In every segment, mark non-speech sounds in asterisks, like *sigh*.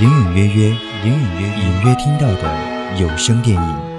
隐隐约约，隐隐约隐约听到的有声电影。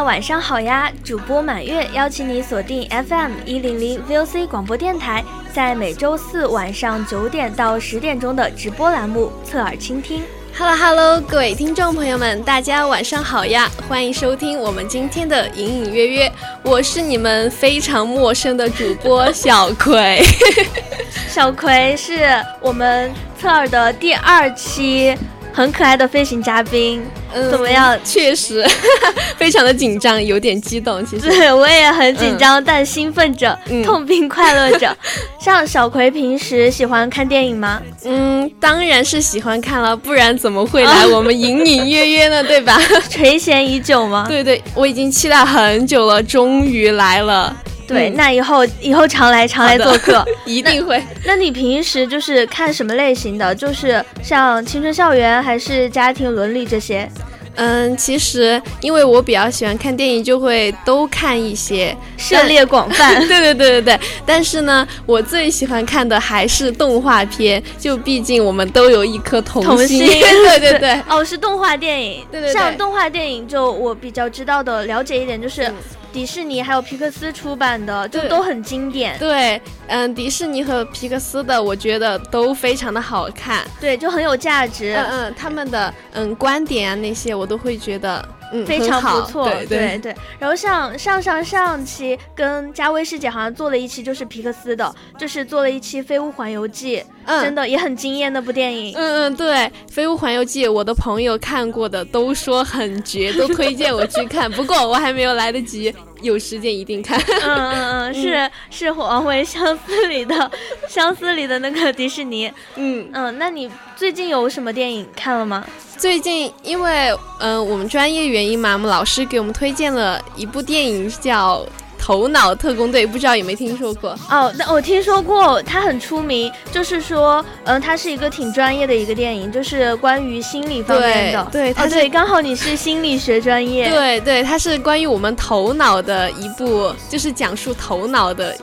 家晚上好呀！主播满月邀请你锁定 FM 一零零 VOC 广播电台，在每周四晚上九点到十点钟的直播栏目侧耳倾听。Hello Hello，各位听众朋友们，大家晚上好呀！欢迎收听我们今天的隐隐约约，我是你们非常陌生的主播小葵。*laughs* 小葵是我们侧耳的第二期。很可爱的飞行嘉宾，怎么样？确实，*laughs* 非常的紧张，有点激动。其实，对我也很紧张，但兴奋着，痛并快乐着。*laughs* 像小葵平时喜欢看电影吗？嗯，当然是喜欢看了，不然怎么会来我们隐隐约约呢？*laughs* 对吧？垂涎已久吗？对对，我已经期待很久了，终于来了。对，那以后以后常来常来做客，*laughs* 一定会。那你平时就是看什么类型的？就是像青春校园，还是家庭伦理这些？嗯，其实因为我比较喜欢看电影，就会都看一些，涉猎广泛。*laughs* 对对对对对。但是呢，我最喜欢看的还是动画片，就毕竟我们都有一颗童心。*laughs* 对对对。哦，是动画电影。对对对。像动画电影，就我比较知道的、了解一点，就是。迪士尼还有皮克斯出版的，就都很经典。对，嗯，迪士尼和皮克斯的，我觉得都非常的好看。对，就很有价值。嗯嗯，他们的嗯观点啊那些，我都会觉得。嗯，非常不错，对对对。然后像上上上期跟佳薇师姐好像做了一期，就是皮克斯的，就是做了一期《飞屋环游记》，嗯，真的也很惊艳那部电影。嗯嗯，对，《飞屋环游记》，我的朋友看过的都说很绝，都推荐我去看。不过我还没有来得及，有时间一定看。嗯嗯嗯，是是黄维相思里的 *laughs* 相思里的那个迪士尼。嗯嗯，那你最近有什么电影看了吗？最近因为嗯我们专业原因嘛，我们老师给我们推荐了一部电影叫《头脑特工队》，不知道有没有听说过？哦，那我听说过，它很出名，就是说，嗯，它是一个挺专业的一个电影，就是关于心理方面的。对，哦，对，刚好你是心理学专业。对对，它是关于我们头脑的一部，就是讲述头脑的。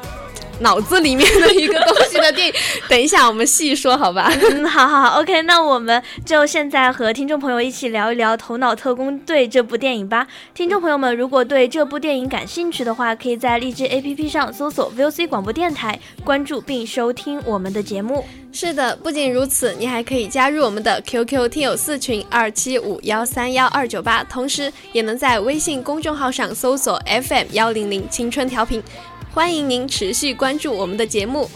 脑子里面的一个东西的电影，*laughs* 等一下我们细说好吧？嗯，好好好，OK，那我们就现在和听众朋友一起聊一聊《头脑特工队》这部电影吧。听众朋友们，如果对这部电影感兴趣的话，可以在荔枝 APP 上搜索 VOC 广播电台，关注并收听我们的节目。是的，不仅如此，你还可以加入我们的 QQ 听友四群二七五幺三幺二九八，同时也能在微信公众号上搜索 FM 幺零零青春调频。欢迎您持续关注我们的节目。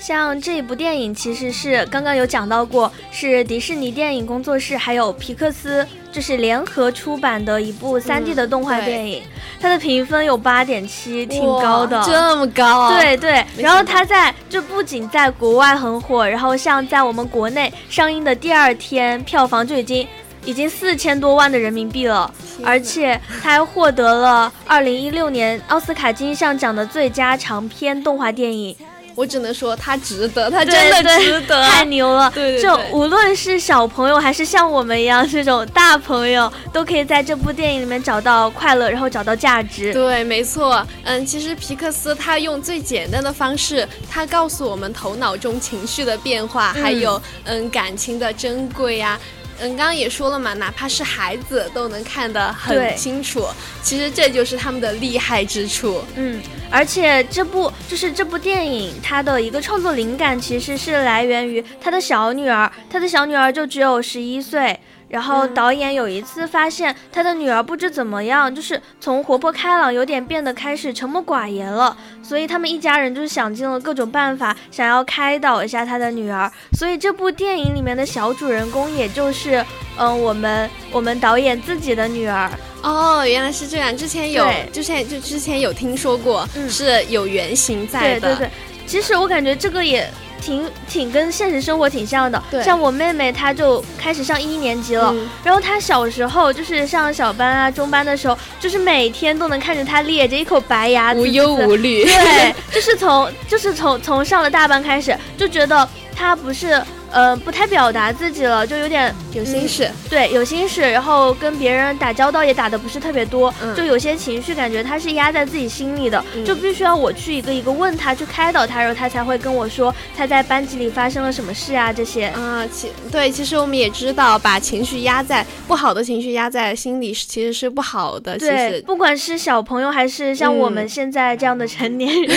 像这一部电影其实是刚刚有讲到过是迪士尼电影工作室还有皮克斯就是联合出版的一部三 d 的动画电影它的评分有八点七挺高的。这么高啊对对然后它在就不仅在国外很火然后像在我们国内上映的第二天票房就已经已经四千多万的人民币了，而且他还获得了二零一六年奥斯卡金像奖的最佳长篇动画电影。我只能说他值得，他真的值得，太牛了！对对，就无论是小朋友还是像我们一样这种大朋友，都可以在这部电影里面找到快乐，然后找到价值。对，没错。嗯，其实皮克斯他用最简单的方式，他告诉我们头脑中情绪的变化，还有嗯感情的珍贵呀。嗯，刚刚也说了嘛，哪怕是孩子都能看得很清楚。其实这就是他们的厉害之处。嗯，而且这部就是这部电影，它的一个创作灵感其实是来源于他的小女儿，他的小女儿就只有十一岁。然后导演有一次发现他的女儿不知怎么样，就是从活泼开朗有点变得开始沉默寡言了，所以他们一家人就是想尽了各种办法，想要开导一下他的女儿。所以这部电影里面的小主人公，也就是嗯我们我们导演自己的女儿。哦，原来是这样，之前有，之前就之前有听说过，是有原型在的。对对对，其实我感觉这个也。挺挺跟现实生活挺像的，像我妹妹，她就开始上一年级了。然后她小时候就是上小班啊、中班的时候，就是每天都能看着她咧着一口白牙，无忧无虑。对，*laughs* 就是从就是从从上了大班开始，就觉得她不是。呃，不太表达自己了，就有点有心事。对，有心事，然后跟别人打交道也打的不是特别多，就有些情绪感觉他是压在自己心里的，就必须要我去一个一个问他，去开导他，然后他才会跟我说他在班级里发生了什么事啊这些。啊，其对，其实我们也知道，把情绪压在不好的情绪压在心里，其实是不好的。对，不管是小朋友还是像我们现在这样的成年人，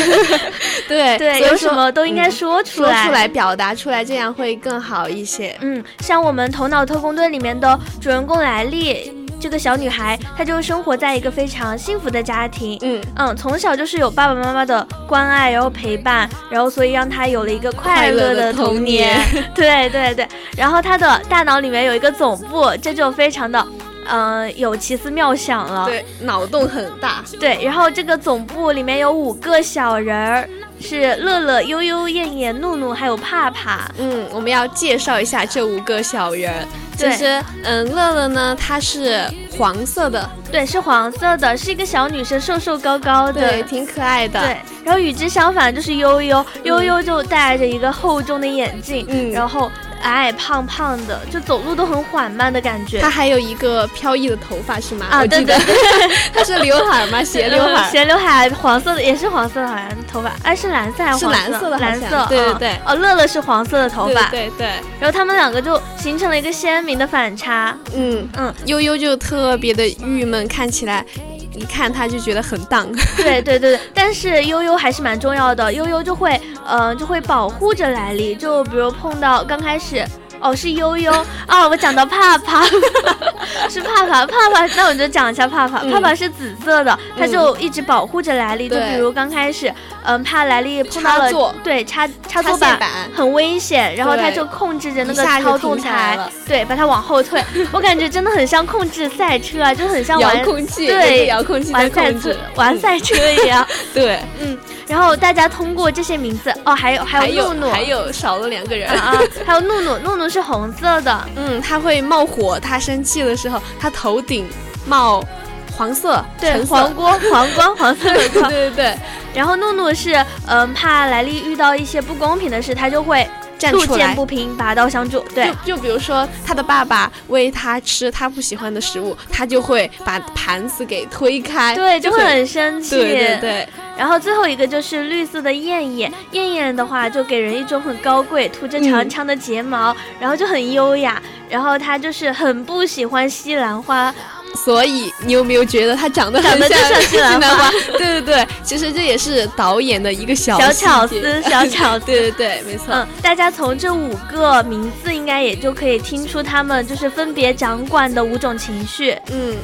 对 *laughs* 对，*laughs* 有什么都应该说出来，说出来，表达出来，这样会。更好一些，嗯，像我们《头脑特工队》里面的主人公莱利这个小女孩，她就生活在一个非常幸福的家庭，嗯。嗯，从小就是有爸爸妈妈的关爱，然后陪伴，然后所以让她有了一个快乐的童年，*laughs* 对对对，然后她的大脑里面有一个总部，这就非常的，嗯，有奇思妙想了，对，脑洞很大，对，然后这个总部里面有五个小人儿。是乐乐、悠悠、燕燕、怒怒，还有帕帕。嗯，我们要介绍一下这五个小人。其实，嗯，乐乐呢，她是黄色的，对，是黄色的，是一个小女生，瘦瘦高高的，对，挺可爱的。对，然后与之相反就是悠悠，悠悠就戴着一个厚重的眼镜，嗯，然后。矮矮胖胖的，就走路都很缓慢的感觉。他还有一个飘逸的头发是吗？啊，对对对，*laughs* 他是刘海吗？*laughs* 斜刘海，*laughs* 斜刘海，黄色的，也是黄色的，好像头发，哎，是蓝色还是黄色？是蓝色的，蓝色。对对对。哦，乐乐是黄色的头发，对对。然后他们两个就形成了一个鲜明的反差。嗯嗯，悠悠就特别的郁闷，看起来。一看他就觉得很荡，对对对对，但是悠悠还是蛮重要的，悠悠就会，嗯，就会保护着莱利，就比如碰到刚开始。哦，是悠悠哦！我讲到帕帕，*laughs* 是帕帕，帕帕。那我就讲一下帕帕，帕帕是紫色的，他就一直保护着莱利。就比如刚开始，嗯，怕莱利碰到了，对，插插座板很危险，然后他就控制着那个操纵台，对，把它往后退。我感觉真的很像控制赛车啊，就很像遥控器，对，遥控器玩赛车，玩赛车一样。*laughs* 对，嗯。然后大家通过这些名字，哦，还有还有怒怒，还有少了两个人啊，还有怒怒，怒怒是红色的，嗯，他会冒火，他生气的时候，他头顶冒黄色，对，黄光，黄光，*laughs* 黄色的光，对对对。然后怒怒是，嗯，怕莱利遇到一些不公平的事，他就会。路见不平，拔刀相助。对，就比如说他的爸爸喂他吃他不喜欢的食物，他就会把盘子给推开，对，就会很生气。对对对。然后最后一个就是绿色的燕燕，燕燕的话就给人一种很高贵，涂着长长的睫毛，然后就很优雅。然后他就是很不喜欢西兰花。所以你有没有觉得他长得长得就像西兰花？对对对，其实这也是导演的一个小 *laughs* 小巧思，小巧思。对对对，没错。嗯，大家从这五个名字应该也就可以听出他们就是分别掌管的五种情绪。嗯，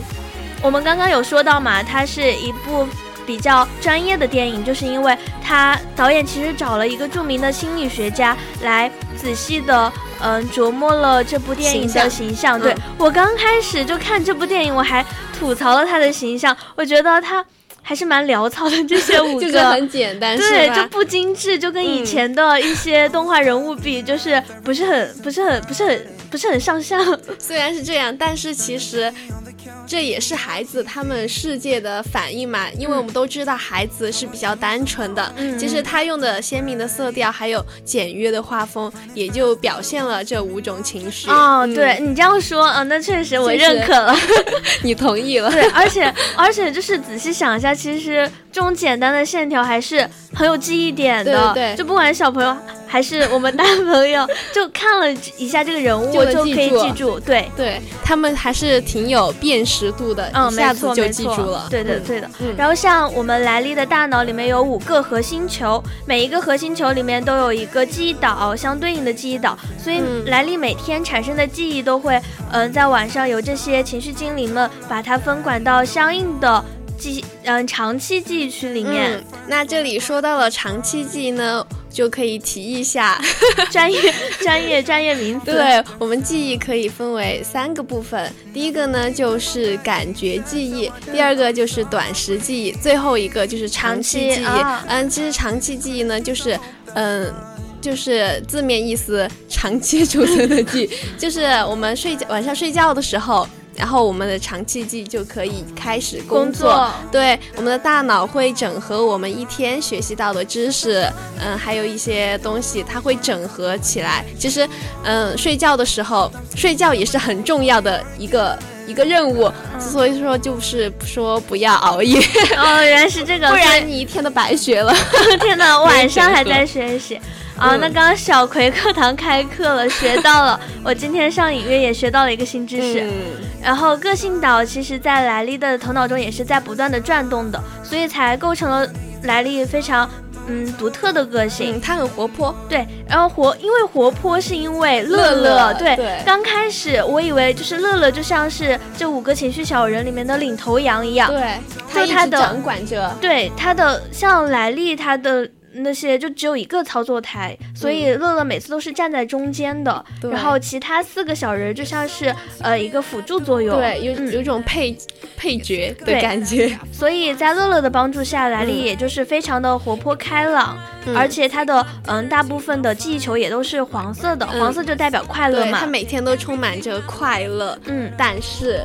我们刚刚有说到嘛，它是一部。比较专业的电影，就是因为他导演其实找了一个著名的心理学家来仔细的嗯琢磨了这部电影的形象。对我刚开始就看这部电影，我还吐槽了他的形象，我觉得他。还是蛮潦草的，这些五个 *laughs* 很简单，对，就不精致，就跟以前的一些动画人物比，就是不是很、不是很、不是很、不是很上相。*laughs* 虽然是这样，但是其实。这也是孩子他们世界的反应嘛，因为我们都知道孩子是比较单纯的。嗯，其实他用的鲜明的色调，还有简约的画风，也就表现了这五种情绪。哦，对你这样说，嗯，那确实我认可了，*laughs* 你同意了。对，而且而且就是仔细想一下，其实这种简单的线条还是很有记忆点的。对，就不管小朋友。还是我们大朋友就看了一下这个人物就可以记住，对。对，他们还是挺有辨识度的，嗯，一下子就记住了，对的对的。然后像我们莱利的大脑里面有五个核心球，每一个核心球里面都有一个记忆岛，相对应的记忆岛，所以莱利每天产生的记忆都会，嗯，在晚上由这些情绪精灵们把它分管到相应的记，嗯，长期记忆区里面。那这里说到了长期记忆呢？就可以提一下 *laughs* 专业专业专业名词。对我们记忆可以分为三个部分，第一个呢就是感觉记忆，第二个就是短时记忆，最后一个就是长期记忆。嗯，其实长期记忆呢就是嗯就是字面意思长期 *laughs* 储存的记，就是我们睡觉晚上睡觉的时候。然后我们的长期记就可以开始工作，对，我们的大脑会整合我们一天学习到的知识，嗯，还有一些东西，它会整合起来。其实，嗯，睡觉的时候，睡觉也是很重要的一个一个任务，所以说就是说不要熬夜。哦，原来是这个，*laughs* 不然你一天都白学了。*laughs* 天哪，晚上还在学习。啊，那刚刚小葵课堂开课了，*laughs* 学到了。我今天上隐约也学到了一个新知识。嗯然后个性岛其实，在莱利的头脑中也是在不断的转动的，所以才构成了莱利非常嗯独特的个性。他很活泼，对。然后活，因为活泼是因为乐乐。对。刚开始我以为就是乐乐就像是这五个情绪小人里面的领头羊一样。对。就他的掌管着。对他的像莱利他的。那些就只有一个操作台，所以乐乐每次都是站在中间的，然后其他四个小人就像是呃一个辅助作用，对，有有种配配角的感觉。所以在乐乐的帮助下，莱利也就是非常的活泼开朗，而且他的嗯大部分的记忆球也都是黄色的，黄色就代表快乐嘛，他每天都充满着快乐。嗯，但是。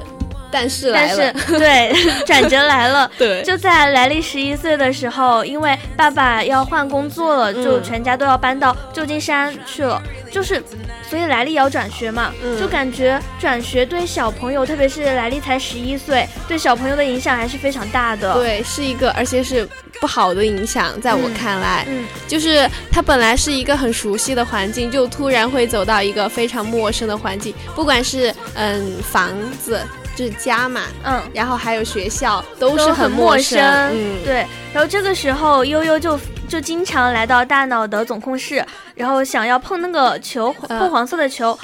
但是但是 *laughs* 对 *laughs* 转折来了，*laughs* 对，就在莱利十一岁的时候，因为爸爸要换工作了，就全家都要搬到旧金山去了，就是所以莱利也要转学嘛，就感觉转学对小朋友，特别是莱利才十一岁，对小朋友的影响还是非常大的。对，是一个而且是不好的影响，在我看来，嗯，就是他本来是一个很熟悉的环境，就突然会走到一个非常陌生的环境，不管是嗯房子。就是家嘛，嗯，然后还有学校都是很陌生，嗯，对。然后这个时候悠悠就就经常来到大脑的总控室，然后想要碰那个球，碰黄色的球，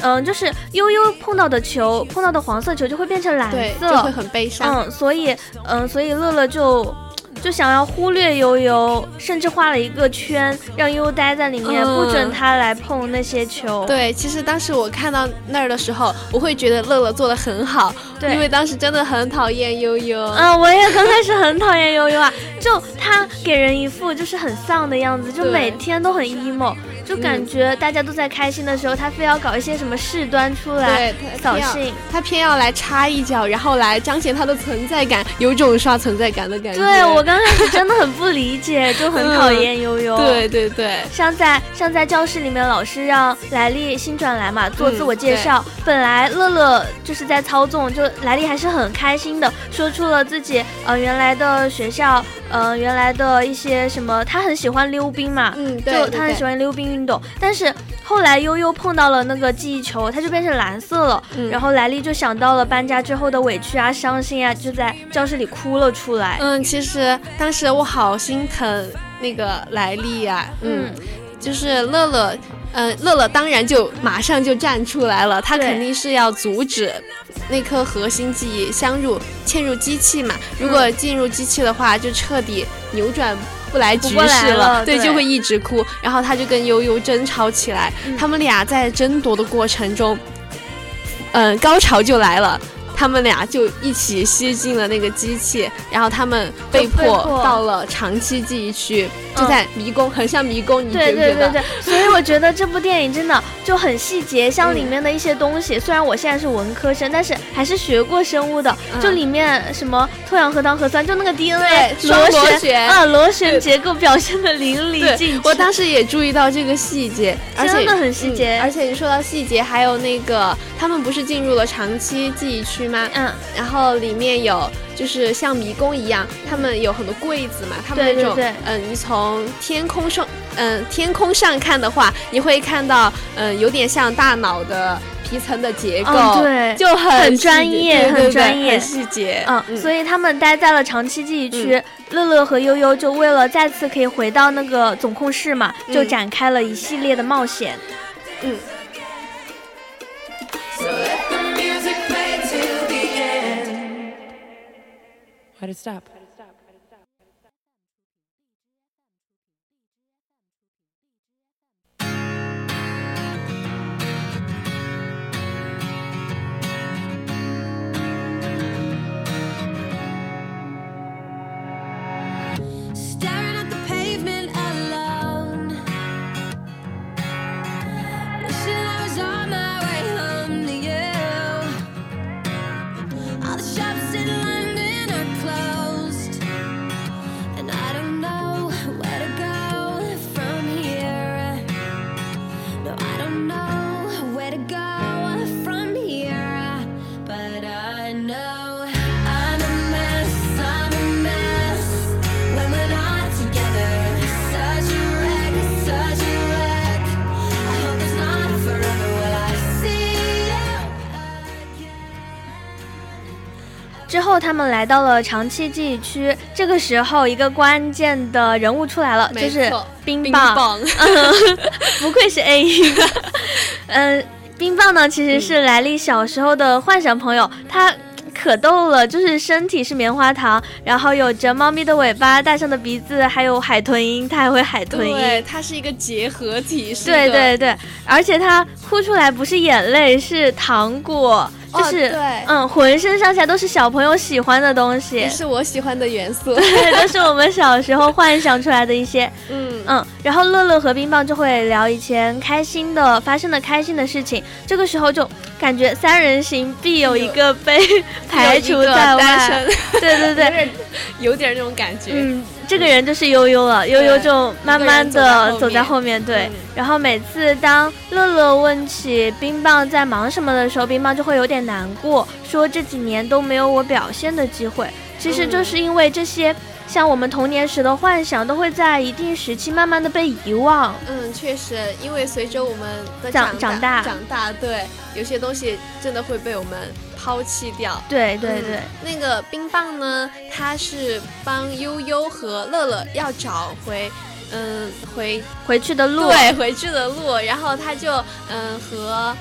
嗯，就是悠悠碰到的球，碰到的黄色球就会变成蓝色，就会很悲伤。嗯，所以，嗯，所以乐乐就。就想要忽略悠悠，甚至画了一个圈，让悠悠待在里面，不准他来碰那些球。对，其实当时我看到那儿的时候，我会觉得乐乐做的很好，对，因为当时真的很讨厌悠悠。*laughs* 嗯，我也刚开始很讨厌悠悠啊，就他给人一副就是很丧的样子，就每天都很 emo。就感觉大家都在开心的时候，他非要搞一些什么事端出来扫兴，他偏要来插一脚，然后来彰显他的存在感，有种刷存在感的感觉。对我刚开始真的很不理解，就很讨厌悠悠。对对对，像在像在教室里面，老师让莱利新转来嘛做自我介绍，本来乐乐就是在操纵，就莱利还是很开心的，说出了自己呃原来的学校。呃，原来的一些什么，他很喜欢溜冰嘛，嗯，就他很喜欢溜冰运动。但是后来悠悠碰到了那个记忆球，它就变成蓝色了。然后莱利就想到了搬家之后的委屈啊、伤心啊，就在教室里哭了出来。嗯，其实当时我好心疼那个莱利呀，嗯，就是乐乐，嗯，乐乐当然就马上就站出来了，他肯定是要阻止。那颗核心记忆镶入嵌入机器嘛，如果进入机器的话，就彻底扭转不来局势了，对，就会一直哭。然后他就跟悠悠争吵起来，他们俩在争夺的过程中，嗯，高潮就来了。他们俩就一起吸进了那个机器，然后他们被迫到了长期记忆区，就在迷宫，很像迷宫，你觉不觉得？对对对对，所以我觉得这部电影真的就很细节，像里面的一些东西，虽然我现在是文科生，但是还是学过生物的。就里面什么脱氧核糖核酸，就那个 DNA 螺旋啊，螺旋结构表现的淋漓尽致。我当时也注意到这个细节，真的很细节。而且你说到细节，还有那个他们不是进入了长期记忆区。吗？嗯，然后里面有就是像迷宫一样，他们有很多柜子嘛，他们那种，嗯，你从天空上，嗯，天空上看的话，你会看到，嗯，有点像大脑的皮层的结构，对，就很专业，很专业。细节，嗯，所以他们待在了长期记忆区，乐乐和悠悠就为了再次可以回到那个总控室嘛，就展开了一系列的冒险，嗯。Why did it stop? 们来到了长期记忆区。这个时候，一个关键的人物出来了，就是冰棒。*laughs* 不愧是 A 一。嗯，*laughs* 冰棒呢，其实是莱利小时候的幻想朋友。他可逗了，就是身体是棉花糖，然后有着猫咪的尾巴、大象的鼻子，还有海豚音，他还会海豚音。对，它是一个结合体。对对对，而且他哭出来不是眼泪，是糖果。就是对，嗯，浑身上下都是小朋友喜欢的东西，也是我喜欢的元素，对，*laughs* 都是我们小时候幻想出来的一些，嗯。嗯。然后乐乐和冰棒就会聊以前开心的、发生的开心的事情，这个时候就感觉三人行必有一个被 *laughs* 排除在外，对对对，*laughs* 有点那种感觉，嗯。这个人就是悠悠了，悠悠就慢慢的走在后面，对。然后每次当乐乐问起冰棒在忙什么的时候，冰棒就会有点难过，说这几年都没有我表现的机会。其实就是因为这些，像我们童年时的幻想，都会在一定时期慢慢的被遗忘。嗯，确实，因为随着我们的长长大，长大，对，有些东西真的会被我们。抛弃掉，对对对，那个冰棒呢？他是帮悠悠和乐乐要找回，嗯，回回去的路，对，回去的路。然后他就，嗯，和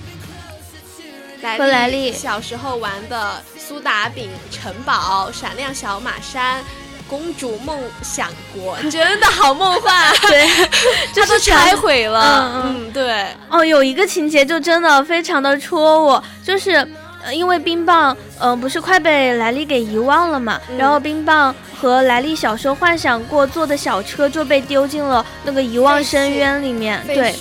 和莱利小时候玩的苏打饼城堡、闪亮小马山、公主梦想国，*laughs* 真的好梦幻，对，*laughs* 就是拆毁了，嗯，对。哦，有一个情节就真的非常的戳我，就是。因为冰棒，嗯，不是快被莱利给遗忘了嘛？然后冰棒和莱利小时候幻想过坐的小车就被丢进了那个遗忘深渊里面。对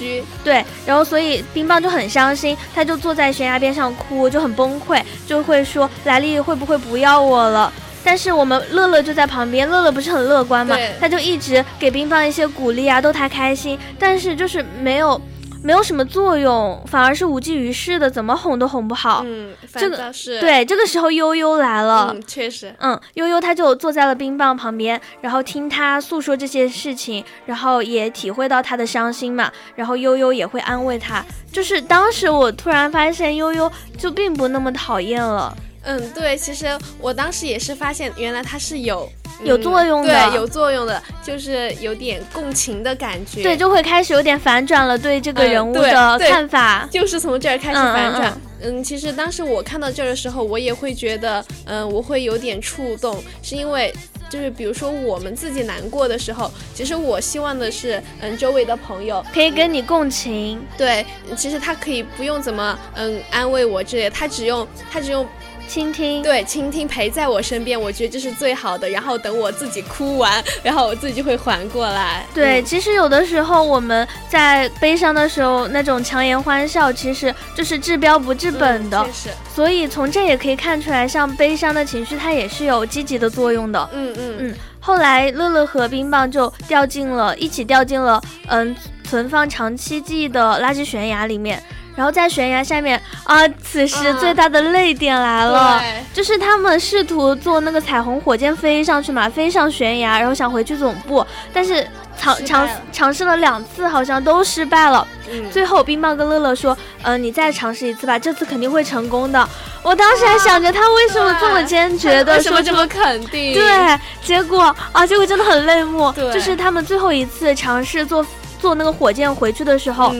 对，然后所以冰棒就很伤心，他就坐在悬崖边上哭，就很崩溃，就会说莱利会不会不要我了？但是我们乐乐就在旁边，乐乐不是很乐观嘛？他就一直给冰棒一些鼓励啊，逗他开心，但是就是没有。没有什么作用，反而是无济于事的，怎么哄都哄不好。嗯，这个是对。这个时候悠悠来了，嗯，确实，嗯，悠悠他就坐在了冰棒旁边，然后听他诉说这些事情，然后也体会到他的伤心嘛，然后悠悠也会安慰他。就是当时我突然发现悠悠就并不那么讨厌了。嗯，对，其实我当时也是发现，原来它是有有作用的，对，有作用的，就是有点共情的感觉。对，就会开始有点反转了，对这个人物的看法，就是从这儿开始反转。嗯，其实当时我看到这儿的时候，我也会觉得，嗯，我会有点触动，是因为。就是比如说我们自己难过的时候，其实我希望的是，嗯，周围的朋友可以跟你共情。对，其实他可以不用怎么，嗯，安慰我之类，他只用他只用。倾听，对，倾听陪在我身边，我觉得这是最好的。然后等我自己哭完，*laughs* 然后我自己就会缓过来。对，其实有的时候我们在悲伤的时候，那种强颜欢笑，其实就是治标不治本的。所以从这也可以看出来，像悲伤的情绪，它也是有积极的作用的。嗯嗯嗯。后来乐乐和冰棒就掉进了一起掉进了嗯存放长期记忆的垃圾悬崖里面。然后在悬崖下面啊，此时最大的泪点来了，就是他们试图坐那个彩虹火箭飞上去嘛，飞上悬崖，然后想回去总部，但是尝尝尝试了两次，好像都失败了。最后冰棒跟乐乐说：“嗯，你再尝试一次吧，这次肯定会成功的。”我当时还想着他为什么这么坚决的 *laughs* 说这么肯定，对，结果啊，结果真的很泪目。就是他们最后一次尝试坐坐那个火箭回去的时候。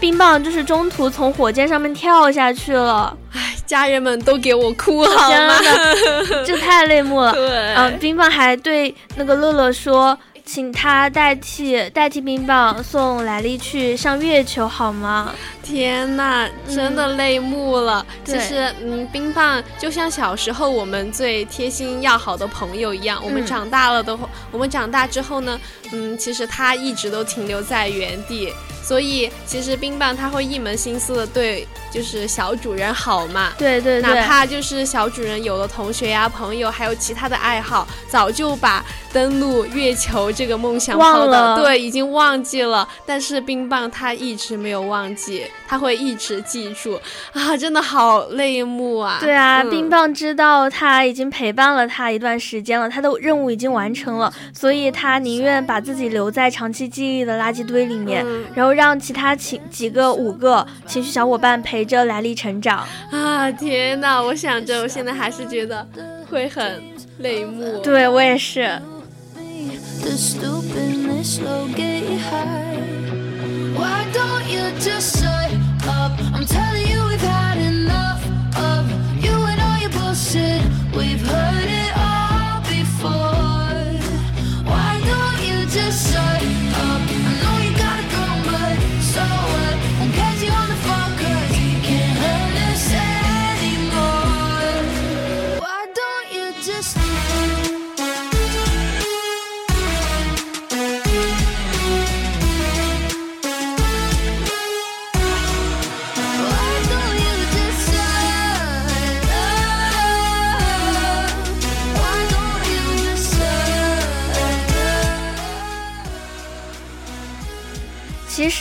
冰棒就是中途从火箭上面跳下去了，唉，家人们都给我哭 *laughs* 好吗？*laughs* 这太泪目了。对，嗯，冰棒还对那个乐乐说，请他代替代替冰棒送莱利去上月球好吗？天呐，真的泪目了。其实，嗯，冰棒就像小时候我们最贴心要好的朋友一样，我们长大了的话，我们长大之后呢，嗯，其实他一直都停留在原地。所以，其实冰棒他会一门心思的对，就是小主人好嘛。对对对。哪怕就是小主人有了同学呀、朋友，还有其他的爱好，早就把登陆月球这个梦想忘了。对，已经忘记了。但是冰棒他一直没有忘记，他会一直记住啊！真的好泪目啊。对啊，冰棒知道他已经陪伴了他一段时间了，他的任务已经完成了，所以他宁愿把自己留在长期记忆的垃圾堆里面，然后。让其他情几个五个情绪小伙伴陪着莱利成长啊！天哪，我想着，我现在还是觉得会很泪目。对我也是。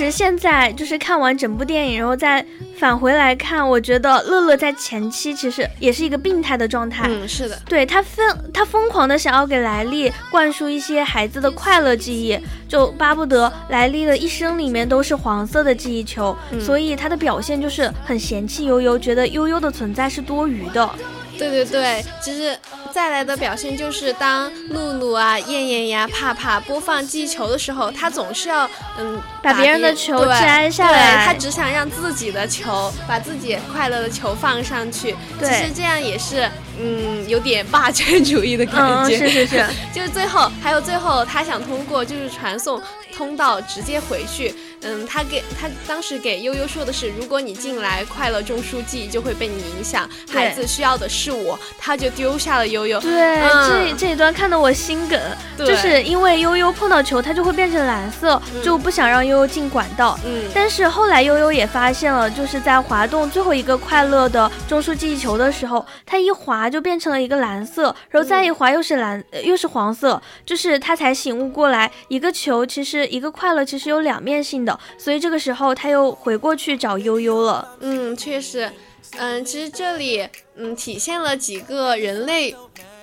实现在就是看完整部电影，然后再返回来看，我觉得乐乐在前期其实也是一个病态的状态。嗯，是的，对他疯，他疯狂的想要给莱利灌输一些孩子的快乐记忆，就巴不得莱利的一生里面都是黄色的记忆球，所以他的表现就是很嫌弃悠悠，觉得悠悠的存在是多余的。对对对，其实再来的表现就是当露露啊、燕燕呀、帕帕播放记忆球的时候，他总是要嗯把别人的球摘下来，他只想让自己的球，把自己快乐的球放上去。其实这样也是嗯有点霸权主义的感觉。是是是，*laughs* 就是最后还有最后，他想通过就是传送通道直接回去。嗯，他给他当时给悠悠说的是，如果你进来快乐中枢记忆就会被你影响，孩子需要的是我，他就丢下了悠悠。对，这这一段看得我心梗，就是因为悠悠碰到球，它就会变成蓝色，就不想让悠悠进管道。嗯，但是后来悠悠也发现了，就是在滑动最后一个快乐的中枢记忆球的时候，它一滑就变成了一个蓝色，然后再一滑又是蓝，又是黄色，就是他才醒悟过来，一个球其实一个快乐其实有两面性的。所以这个时候他又回过去找悠悠了。嗯，确实，嗯，其实这里嗯体现了几个人类。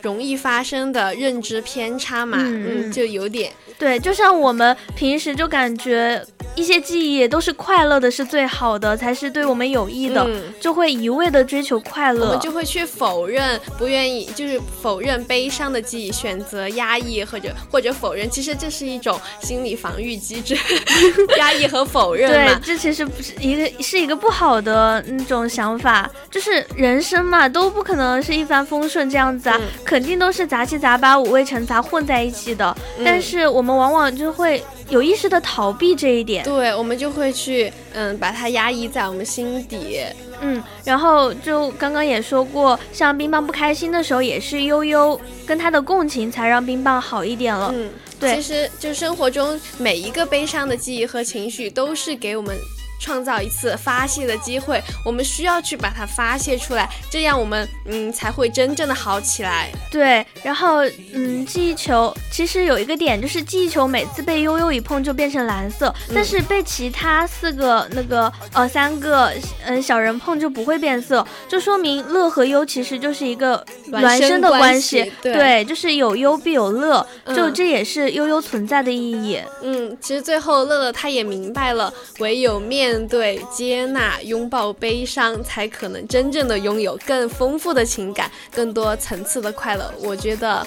容易发生的认知偏差嘛，嗯，就有点。对，就像我们平时就感觉一些记忆都是快乐的，是最好的，才是对我们有益的，就会一味的追求快乐，我们就会去否认，不愿意就是否认悲伤的记忆，选择压抑或者或者否认，其实这是一种心理防御机制，*laughs* 压抑和否认对，这其实不是一个是一个不好的那种想法，就是人生嘛，都不可能是一帆风顺这样子啊，肯定都是杂七杂八、五味陈杂混在一起的，但是我们往往就会。有意识的逃避这一点，对我们就会去嗯把它压抑在我们心底，嗯，然后就刚刚也说过，像冰棒不开心的时候，也是悠悠跟他的共情才让冰棒好一点了。嗯，对，其实就生活中每一个悲伤的记忆和情绪，都是给我们。创造一次发泄的机会，我们需要去把它发泄出来，这样我们嗯才会真正的好起来。对，然后嗯，记忆球其实有一个点，就是记忆球每次被悠悠一碰就变成蓝色，但是被其他四个那个呃三个嗯小人碰就不会变色，就说明乐和优其实就是一个孪生的关系。对，就是有忧必有乐，就这也是悠悠存在的意义。嗯，其实最后乐乐他也明白了，唯有面。面对、接纳、拥抱悲伤，才可能真正的拥有更丰富的情感、更多层次的快乐。我觉得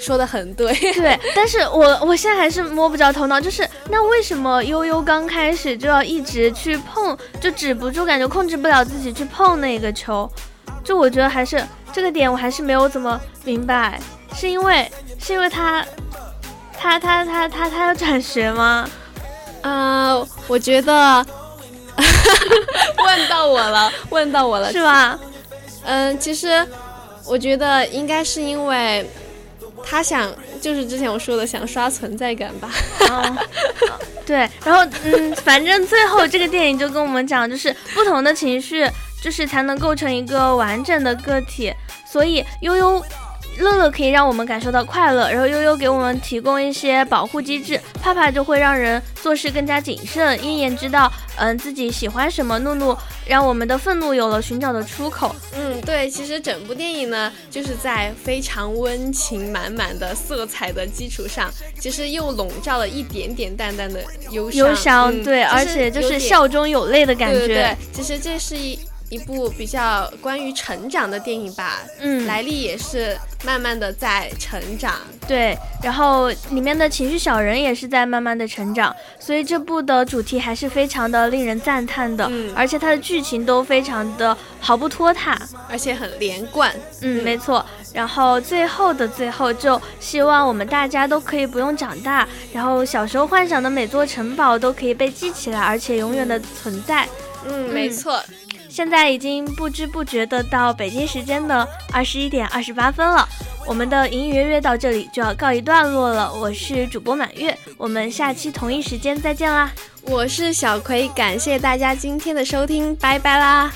说的很对。对，*laughs* 但是我我现在还是摸不着头脑，就是那为什么悠悠刚开始就要一直去碰，就止不住，感觉控制不了自己去碰那个球？就我觉得还是这个点，我还是没有怎么明白，是因为是因为他他他他他他要转学吗？啊，我觉得。*laughs* 问到我了，问到我了，是吧？嗯，其实我觉得应该是因为他想，就是之前我说的想刷存在感吧。哦对，然后嗯，反正最后这个电影就跟我们讲，就是不同的情绪，就是才能构成一个完整的个体。所以悠悠。乐乐可以让我们感受到快乐，然后悠悠给我们提供一些保护机制，怕怕就会让人做事更加谨慎，鹰眼知道，嗯，自己喜欢什么，怒怒让我们的愤怒有了寻找的出口。嗯，对，其实整部电影呢，就是在非常温情满满的色彩的基础上，其实又笼罩了一点点淡淡的忧忧伤，对，而且就是笑中有泪的感觉。对对，其实这是一。一部比较关于成长的电影吧，嗯，莱利也是慢慢的在成长，对，然后里面的情绪小人也是在慢慢的成长，所以这部的主题还是非常的令人赞叹的，嗯，而且它的剧情都非常的毫不拖沓，而且很连贯，嗯，没错，然后最后的最后，就希望我们大家都可以不用长大，然后小时候幻想的每座城堡都可以被记起来，而且永远的存在，嗯，没错。现在已经不知不觉的到北京时间的二十一点二十八分了，我们的隐隐约约到这里就要告一段落了。我是主播满月，我们下期同一时间再见啦！我是小葵，感谢大家今天的收听，拜拜啦！